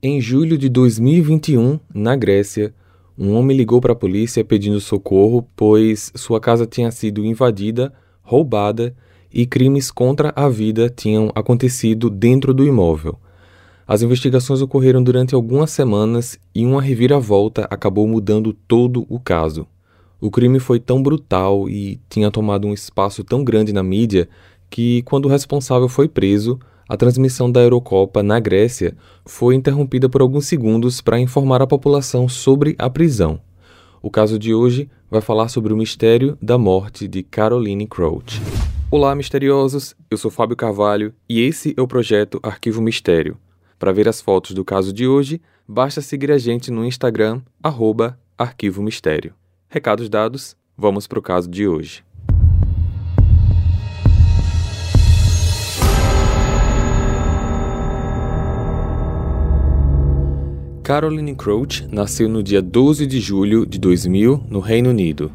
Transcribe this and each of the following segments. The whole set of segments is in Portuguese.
Em julho de 2021, na Grécia, um homem ligou para a polícia pedindo socorro, pois sua casa tinha sido invadida, roubada e crimes contra a vida tinham acontecido dentro do imóvel. As investigações ocorreram durante algumas semanas e uma reviravolta acabou mudando todo o caso. O crime foi tão brutal e tinha tomado um espaço tão grande na mídia que, quando o responsável foi preso, a transmissão da Eurocopa na Grécia foi interrompida por alguns segundos para informar a população sobre a prisão. O caso de hoje vai falar sobre o mistério da morte de Caroline Crouch. Olá, misteriosos! Eu sou Fábio Carvalho e esse é o projeto Arquivo Mistério. Para ver as fotos do caso de hoje, basta seguir a gente no Instagram, arroba Arquivo Mistério. Recados dados, vamos para o caso de hoje. Caroline Crouch nasceu no dia 12 de julho de 2000 no Reino Unido.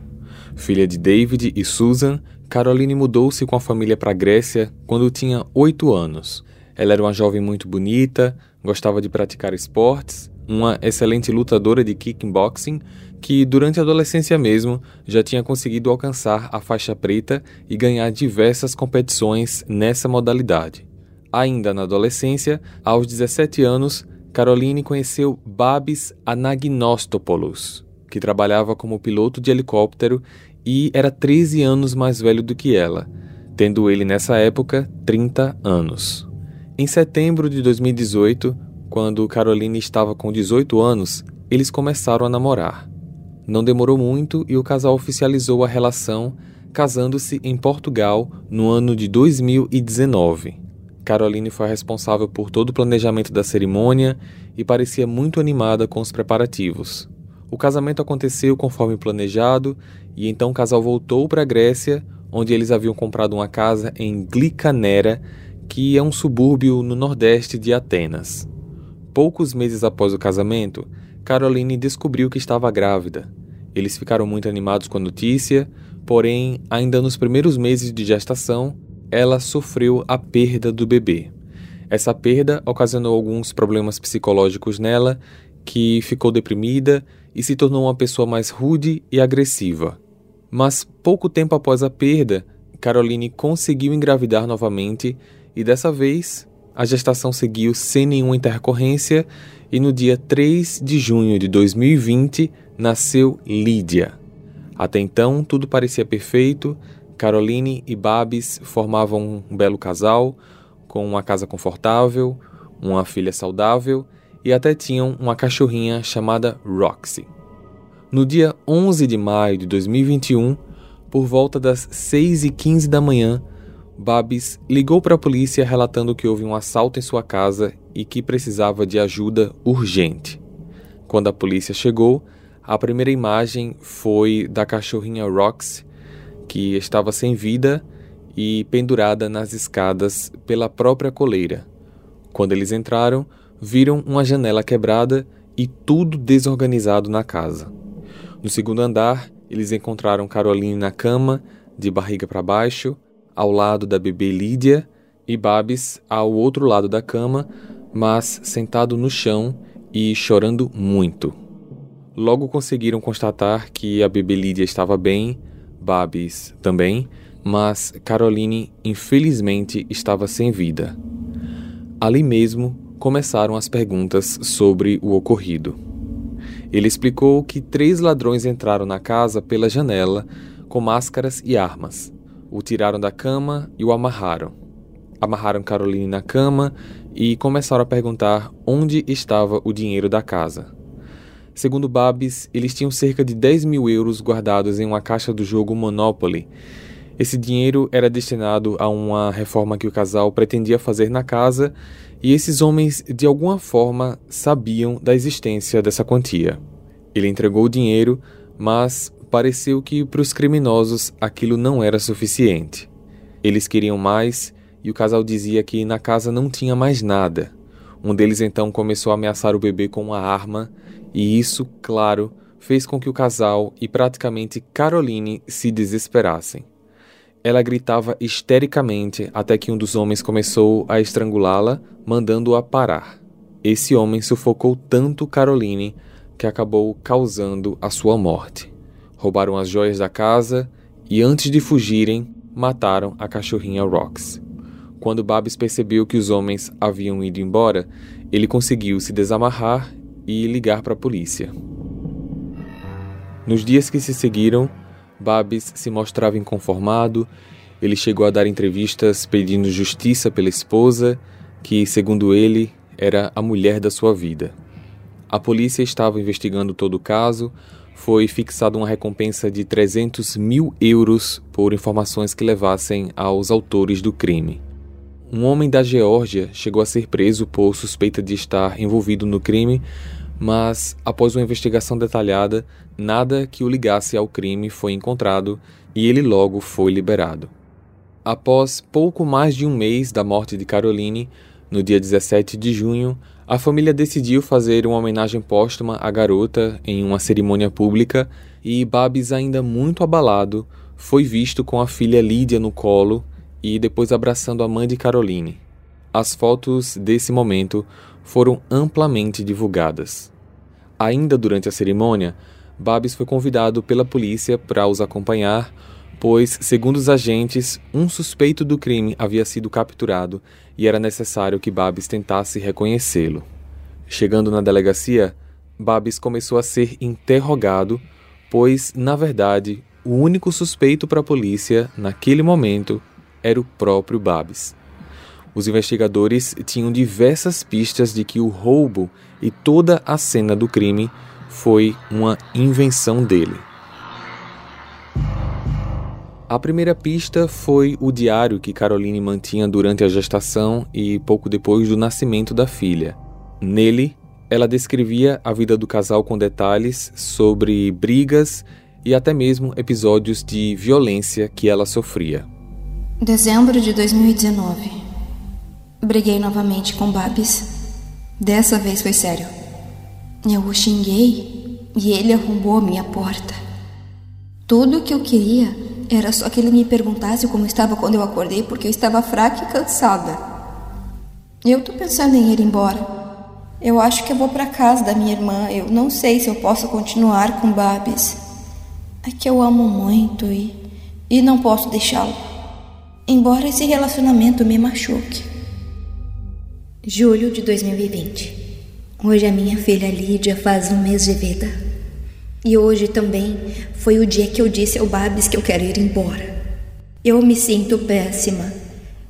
Filha de David e Susan, Caroline mudou-se com a família para a Grécia quando tinha 8 anos. Ela era uma jovem muito bonita, gostava de praticar esportes, uma excelente lutadora de kickboxing que, durante a adolescência mesmo, já tinha conseguido alcançar a faixa preta e ganhar diversas competições nessa modalidade. Ainda na adolescência, aos 17 anos, Caroline conheceu Babis Anagnostopoulos, que trabalhava como piloto de helicóptero e era 13 anos mais velho do que ela, tendo ele nessa época 30 anos. Em setembro de 2018, quando Caroline estava com 18 anos, eles começaram a namorar. Não demorou muito e o casal oficializou a relação, casando-se em Portugal no ano de 2019. Caroline foi responsável por todo o planejamento da cerimônia e parecia muito animada com os preparativos. O casamento aconteceu conforme planejado e então o casal voltou para a Grécia, onde eles haviam comprado uma casa em Glicanera, que é um subúrbio no nordeste de Atenas. Poucos meses após o casamento, Caroline descobriu que estava grávida. Eles ficaram muito animados com a notícia, porém, ainda nos primeiros meses de gestação, ela sofreu a perda do bebê. Essa perda ocasionou alguns problemas psicológicos nela, que ficou deprimida e se tornou uma pessoa mais rude e agressiva. Mas pouco tempo após a perda, Caroline conseguiu engravidar novamente e dessa vez a gestação seguiu sem nenhuma intercorrência e no dia 3 de junho de 2020 nasceu Lídia. Até então, tudo parecia perfeito. Caroline e Babs formavam um belo casal, com uma casa confortável, uma filha saudável e até tinham uma cachorrinha chamada Roxy. No dia 11 de maio de 2021, por volta das 6 e 15 da manhã, Babs ligou para a polícia relatando que houve um assalto em sua casa e que precisava de ajuda urgente. Quando a polícia chegou, a primeira imagem foi da cachorrinha Rox, que estava sem vida e pendurada nas escadas pela própria coleira. Quando eles entraram, viram uma janela quebrada e tudo desorganizado na casa. No segundo andar, eles encontraram Caroline na cama, de barriga para baixo, ao lado da bebê Lídia e Babs ao outro lado da cama, mas sentado no chão e chorando muito. Logo conseguiram constatar que a bebê Lídia estava bem, Babs também, mas Caroline infelizmente estava sem vida. Ali mesmo começaram as perguntas sobre o ocorrido. Ele explicou que três ladrões entraram na casa pela janela com máscaras e armas o tiraram da cama e o amarraram. Amarraram Caroline na cama e começaram a perguntar onde estava o dinheiro da casa. Segundo Babs, eles tinham cerca de 10 mil euros guardados em uma caixa do jogo Monopoly. Esse dinheiro era destinado a uma reforma que o casal pretendia fazer na casa e esses homens, de alguma forma, sabiam da existência dessa quantia. Ele entregou o dinheiro, mas pareceu que para os criminosos aquilo não era suficiente. Eles queriam mais e o casal dizia que na casa não tinha mais nada. Um deles então começou a ameaçar o bebê com uma arma, e isso, claro, fez com que o casal e praticamente Caroline se desesperassem. Ela gritava histericamente até que um dos homens começou a estrangulá-la, mandando-a parar. esse homem sufocou tanto Caroline que acabou causando a sua morte. Roubaram as joias da casa e, antes de fugirem, mataram a cachorrinha Rox. Quando Babs percebeu que os homens haviam ido embora, ele conseguiu se desamarrar e ligar para a polícia. Nos dias que se seguiram, Babs se mostrava inconformado. Ele chegou a dar entrevistas pedindo justiça pela esposa, que, segundo ele, era a mulher da sua vida. A polícia estava investigando todo o caso. Foi fixada uma recompensa de 300 mil euros por informações que levassem aos autores do crime. Um homem da Geórgia chegou a ser preso por suspeita de estar envolvido no crime, mas após uma investigação detalhada, nada que o ligasse ao crime foi encontrado e ele logo foi liberado. Após pouco mais de um mês da morte de Caroline, no dia 17 de junho, a família decidiu fazer uma homenagem póstuma à garota em uma cerimônia pública e Babs, ainda muito abalado, foi visto com a filha Lídia no colo e depois abraçando a mãe de Caroline. As fotos desse momento foram amplamente divulgadas. Ainda durante a cerimônia, Babs foi convidado pela polícia para os acompanhar, pois, segundo os agentes, um suspeito do crime havia sido capturado e era necessário que Babs tentasse reconhecê-lo. Chegando na delegacia, Babs começou a ser interrogado, pois, na verdade, o único suspeito para a polícia naquele momento era o próprio Babs. Os investigadores tinham diversas pistas de que o roubo e toda a cena do crime foi uma invenção dele. A primeira pista foi o diário que Caroline mantinha durante a gestação e pouco depois do nascimento da filha. Nele, ela descrevia a vida do casal com detalhes sobre brigas e até mesmo episódios de violência que ela sofria. Dezembro de 2019. Briguei novamente com Babs. Dessa vez foi sério. Eu o xinguei e ele arrombou a minha porta. Tudo o que eu queria era só que ele me perguntasse como estava quando eu acordei, porque eu estava fraca e cansada. Eu tô pensando em ir embora. Eu acho que eu vou para casa da minha irmã. Eu não sei se eu posso continuar com Babs. É que eu amo muito e e não posso deixá-lo. Embora esse relacionamento me machuque. Julho de 2020. Hoje a minha filha Lídia faz um mês de vida. E hoje também foi o dia que eu disse ao Babs que eu quero ir embora. Eu me sinto péssima.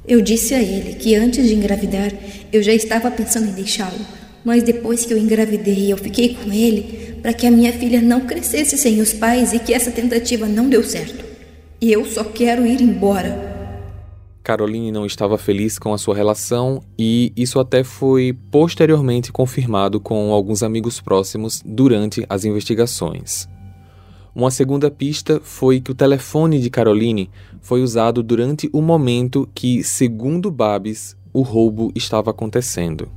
Eu disse a ele que antes de engravidar eu já estava pensando em deixá-lo, mas depois que eu engravidei eu fiquei com ele para que a minha filha não crescesse sem os pais e que essa tentativa não deu certo. E eu só quero ir embora. Caroline não estava feliz com a sua relação e isso até foi posteriormente confirmado com alguns amigos próximos durante as investigações. Uma segunda pista foi que o telefone de Caroline foi usado durante o momento que, segundo Babs, o roubo estava acontecendo.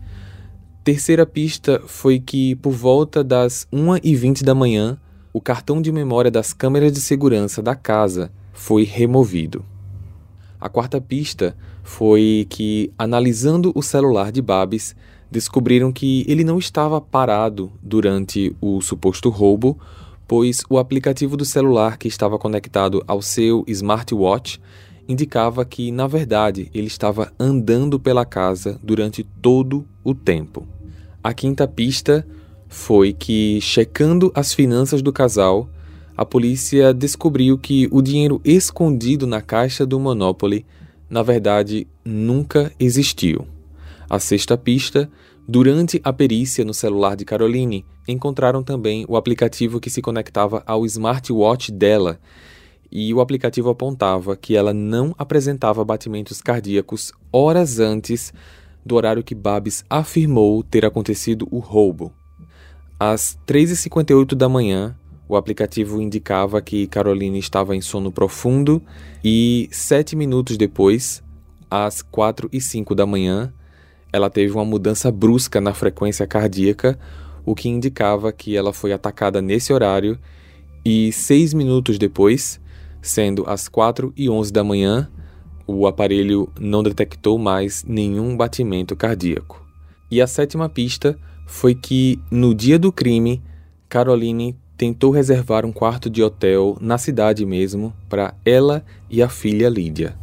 Terceira pista foi que, por volta das 1h20 da manhã, o cartão de memória das câmeras de segurança da casa foi removido. A quarta pista foi que, analisando o celular de Babs, descobriram que ele não estava parado durante o suposto roubo, pois o aplicativo do celular que estava conectado ao seu smartwatch indicava que, na verdade, ele estava andando pela casa durante todo o tempo. A quinta pista foi que, checando as finanças do casal, a polícia descobriu que o dinheiro escondido na caixa do Monopoly, na verdade, nunca existiu. A sexta pista, durante a perícia no celular de Caroline, encontraram também o aplicativo que se conectava ao smartwatch dela, e o aplicativo apontava que ela não apresentava batimentos cardíacos horas antes do horário que Babs afirmou ter acontecido o roubo. Às 3h58 da manhã, o aplicativo indicava que Caroline estava em sono profundo e sete minutos depois, às quatro e cinco da manhã, ela teve uma mudança brusca na frequência cardíaca, o que indicava que ela foi atacada nesse horário e seis minutos depois, sendo às quatro e onze da manhã, o aparelho não detectou mais nenhum batimento cardíaco. E a sétima pista foi que, no dia do crime, Caroline tentou reservar um quarto de hotel na cidade mesmo para ela e a filha Lídia.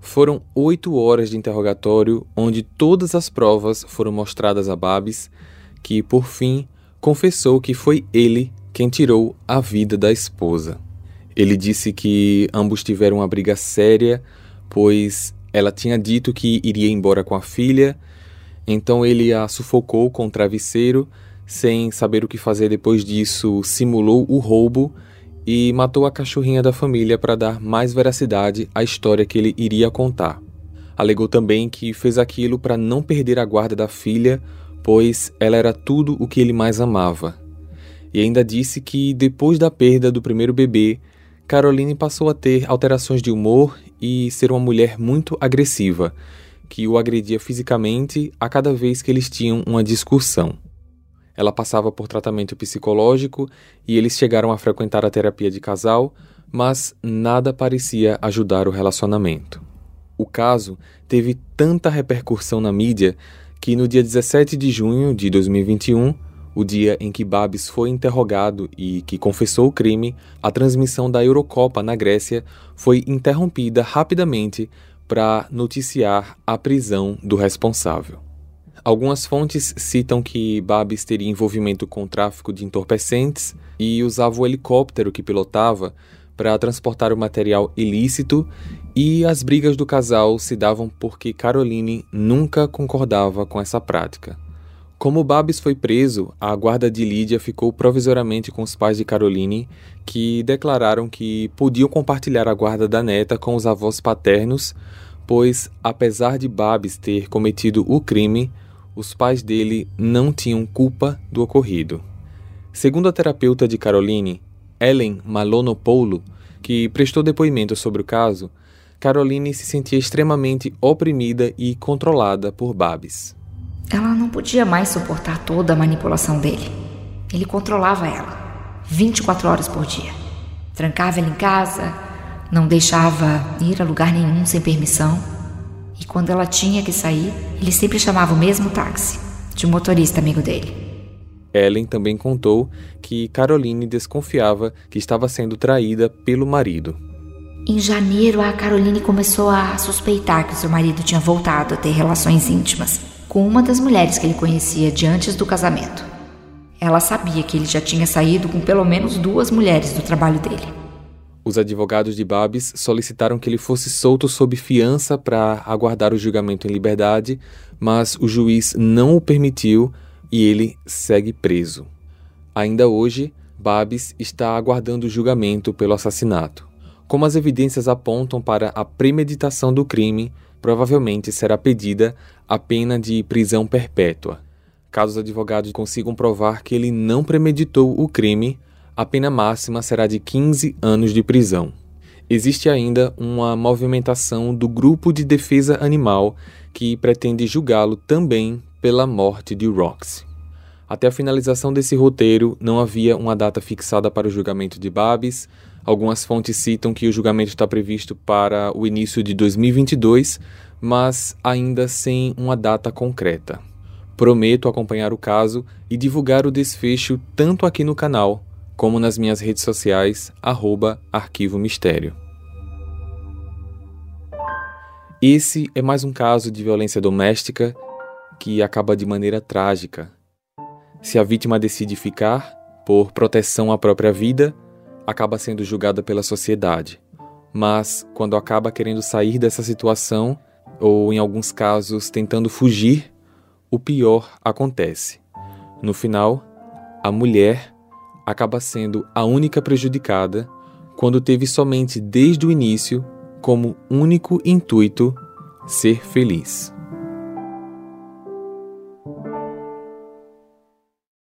Foram oito horas de interrogatório onde todas as provas foram mostradas a Babs, que, por fim, confessou que foi ele quem tirou a vida da esposa. Ele disse que ambos tiveram uma briga séria, pois ela tinha dito que iria embora com a filha, então ele a sufocou com o travesseiro, sem saber o que fazer depois disso, simulou o roubo e matou a cachorrinha da família para dar mais veracidade à história que ele iria contar. Alegou também que fez aquilo para não perder a guarda da filha, pois ela era tudo o que ele mais amava. E ainda disse que depois da perda do primeiro bebê, Caroline passou a ter alterações de humor e ser uma mulher muito agressiva, que o agredia fisicamente a cada vez que eles tinham uma discussão. Ela passava por tratamento psicológico e eles chegaram a frequentar a terapia de casal, mas nada parecia ajudar o relacionamento. O caso teve tanta repercussão na mídia que no dia 17 de junho de 2021, o dia em que Babis foi interrogado e que confessou o crime, a transmissão da Eurocopa na Grécia foi interrompida rapidamente para noticiar a prisão do responsável. Algumas fontes citam que Babis teria envolvimento com o tráfico de entorpecentes e usava o helicóptero que pilotava para transportar o material ilícito, e as brigas do casal se davam porque Caroline nunca concordava com essa prática. Como Babis foi preso, a guarda de Lídia ficou provisoriamente com os pais de Caroline, que declararam que podiam compartilhar a guarda da neta com os avós paternos, pois, apesar de Babis ter cometido o crime, os pais dele não tinham culpa do ocorrido. Segundo a terapeuta de Caroline, Ellen Malonopoulo, que prestou depoimento sobre o caso, Caroline se sentia extremamente oprimida e controlada por Babs. Ela não podia mais suportar toda a manipulação dele. Ele controlava ela, 24 horas por dia. Trancava ela em casa, não deixava ir a lugar nenhum sem permissão e quando ela tinha que sair, ele sempre chamava o mesmo táxi, de um motorista amigo dele. Ellen também contou que Caroline desconfiava que estava sendo traída pelo marido. Em janeiro, a Caroline começou a suspeitar que seu marido tinha voltado a ter relações íntimas com uma das mulheres que ele conhecia de antes do casamento. Ela sabia que ele já tinha saído com pelo menos duas mulheres do trabalho dele. Os advogados de Babis solicitaram que ele fosse solto sob fiança para aguardar o julgamento em liberdade, mas o juiz não o permitiu e ele segue preso. Ainda hoje, Babis está aguardando o julgamento pelo assassinato. Como as evidências apontam para a premeditação do crime, provavelmente será pedida a pena de prisão perpétua. Caso os advogados consigam provar que ele não premeditou o crime, a pena máxima será de 15 anos de prisão. Existe ainda uma movimentação do Grupo de Defesa Animal que pretende julgá-lo também pela morte de Roxy. Até a finalização desse roteiro, não havia uma data fixada para o julgamento de Babis. Algumas fontes citam que o julgamento está previsto para o início de 2022, mas ainda sem uma data concreta. Prometo acompanhar o caso e divulgar o desfecho tanto aqui no canal como nas minhas redes sociais, arroba Arquivo Mistério. Esse é mais um caso de violência doméstica que acaba de maneira trágica. Se a vítima decide ficar, por proteção à própria vida, acaba sendo julgada pela sociedade. Mas, quando acaba querendo sair dessa situação, ou em alguns casos tentando fugir, o pior acontece. No final, a mulher acaba sendo a única prejudicada quando teve somente desde o início como único intuito ser feliz.